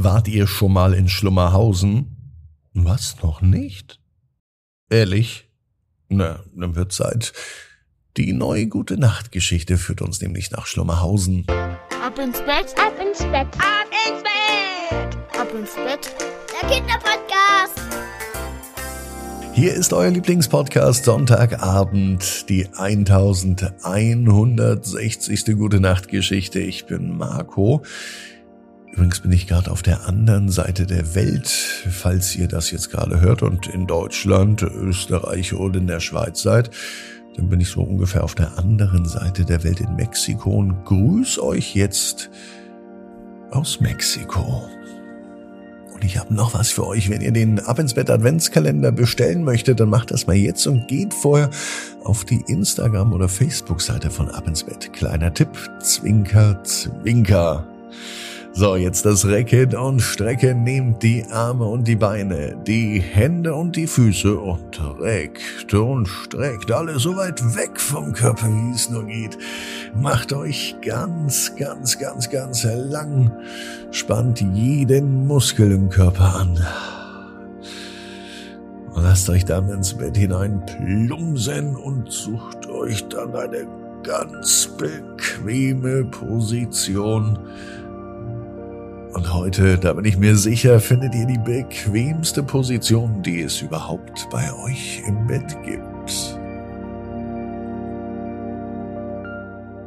Wart ihr schon mal in Schlummerhausen? Was noch nicht? Ehrlich? Na, dann wird Zeit. Die neue gute Nachtgeschichte führt uns nämlich nach Schlummerhausen. Ab ins Bett, ab ins Bett, ab ins Bett, ab ins Bett. Der Kinderpodcast. Hier ist euer Lieblingspodcast Sonntagabend, die 1160. Gute Nachtgeschichte. Ich bin Marco. Übrigens bin ich gerade auf der anderen Seite der Welt, falls ihr das jetzt gerade hört und in Deutschland, Österreich oder in der Schweiz seid. Dann bin ich so ungefähr auf der anderen Seite der Welt in Mexiko und grüß euch jetzt aus Mexiko. Und ich habe noch was für euch. Wenn ihr den Ab ins Bett Adventskalender bestellen möchtet, dann macht das mal jetzt und geht vorher auf die Instagram- oder Facebook-Seite von Ab ins Bett. Kleiner Tipp, Zwinker, Zwinker. So, jetzt das Recken und Strecken. Nehmt die Arme und die Beine, die Hände und die Füße und reckt und streckt alles so weit weg vom Körper, wie es nur geht. Macht euch ganz, ganz, ganz, ganz lang. Spannt jeden Muskel im Körper an. Lasst euch dann ins Bett hinein plumsen und sucht euch dann eine ganz bequeme Position und heute, da bin ich mir sicher, findet ihr die bequemste Position, die es überhaupt bei euch im Bett gibt.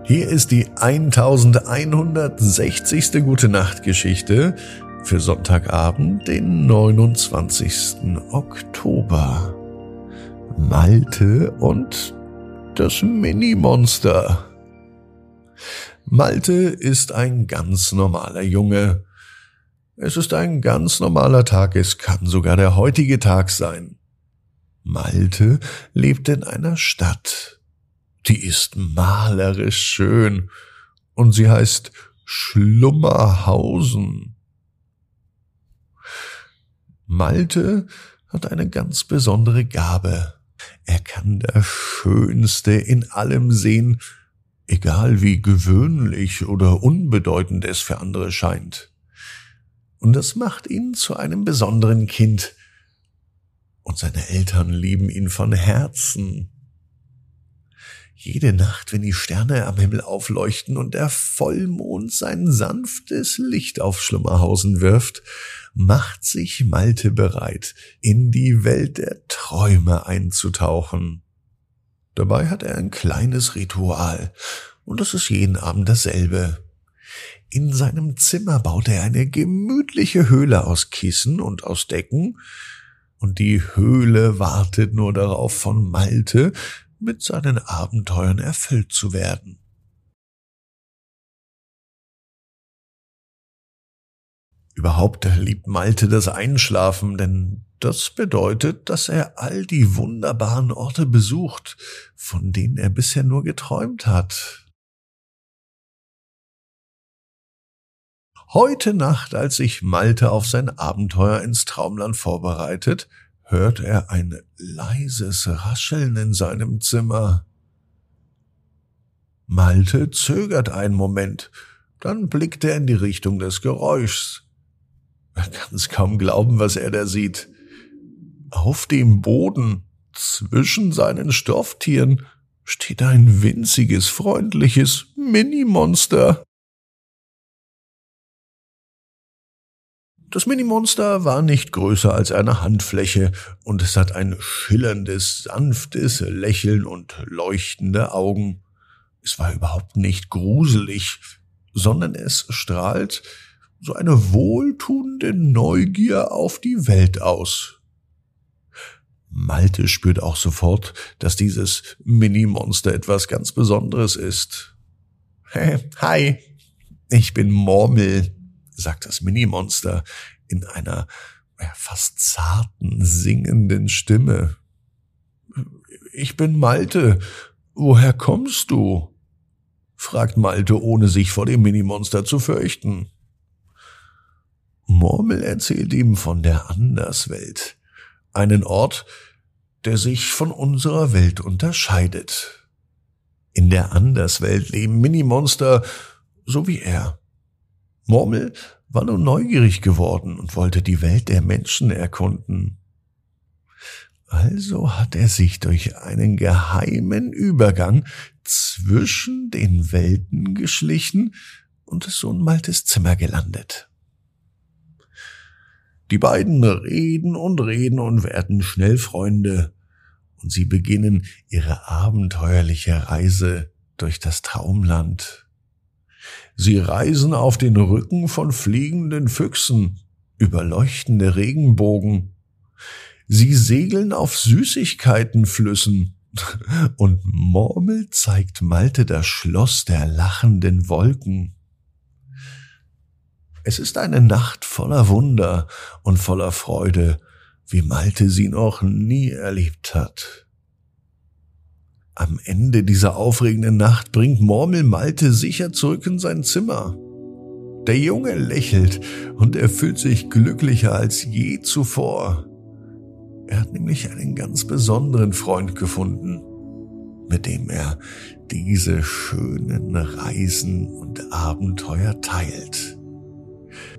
Hier ist die 1160. Gute Nacht Geschichte für Sonntagabend, den 29. Oktober. Malte und das Mini-Monster. Malte ist ein ganz normaler Junge. Es ist ein ganz normaler Tag, es kann sogar der heutige Tag sein. Malte lebt in einer Stadt. Die ist malerisch schön und sie heißt Schlummerhausen. Malte hat eine ganz besondere Gabe. Er kann das Schönste in allem sehen, egal wie gewöhnlich oder unbedeutend es für andere scheint und das macht ihn zu einem besonderen Kind. Und seine Eltern lieben ihn von Herzen. Jede Nacht, wenn die Sterne am Himmel aufleuchten und der Vollmond sein sanftes Licht auf Schlummerhausen wirft, macht sich Malte bereit, in die Welt der Träume einzutauchen. Dabei hat er ein kleines Ritual, und das ist jeden Abend dasselbe. In seinem Zimmer baut er eine gemütliche Höhle aus Kissen und aus Decken, und die Höhle wartet nur darauf, von Malte mit seinen Abenteuern erfüllt zu werden. Überhaupt liebt Malte das Einschlafen, denn das bedeutet, dass er all die wunderbaren Orte besucht, von denen er bisher nur geträumt hat. Heute Nacht, als sich Malte auf sein Abenteuer ins Traumland vorbereitet, hört er ein leises Rascheln in seinem Zimmer. Malte zögert einen Moment, dann blickt er in die Richtung des Geräuschs. Er kann es kaum glauben, was er da sieht. Auf dem Boden, zwischen seinen Stofftieren, steht ein winziges, freundliches Minimonster. Das Minimonster war nicht größer als eine Handfläche und es hat ein schillerndes, sanftes Lächeln und leuchtende Augen. Es war überhaupt nicht gruselig, sondern es strahlt so eine wohltuende Neugier auf die Welt aus. Malte spürt auch sofort, dass dieses Minimonster etwas ganz Besonderes ist. Hi, ich bin Mormel, sagt das Minimonster in einer fast zarten, singenden Stimme. Ich bin Malte. Woher kommst du? fragt Malte, ohne sich vor dem Minimonster zu fürchten. Murmel erzählt ihm von der Anderswelt, einen Ort, der sich von unserer Welt unterscheidet. In der Anderswelt leben Minimonster so wie er Murmel war nun neugierig geworden und wollte die Welt der Menschen erkunden. Also hat er sich durch einen geheimen Übergang zwischen den Welten geschlichen und ist so in Maltes Zimmer gelandet. Die beiden reden und reden und werden schnell Freunde, und sie beginnen ihre abenteuerliche Reise durch das Traumland. Sie reisen auf den Rücken von fliegenden Füchsen über leuchtende Regenbogen. Sie segeln auf Süßigkeitenflüssen und Murmel zeigt Malte das Schloss der lachenden Wolken. Es ist eine Nacht voller Wunder und voller Freude, wie Malte sie noch nie erlebt hat. Am Ende dieser aufregenden Nacht bringt Murmel Malte sicher zurück in sein Zimmer. Der Junge lächelt und er fühlt sich glücklicher als je zuvor. Er hat nämlich einen ganz besonderen Freund gefunden, mit dem er diese schönen Reisen und Abenteuer teilt.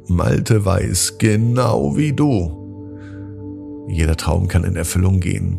Malte weiß genau wie du. Jeder Traum kann in Erfüllung gehen.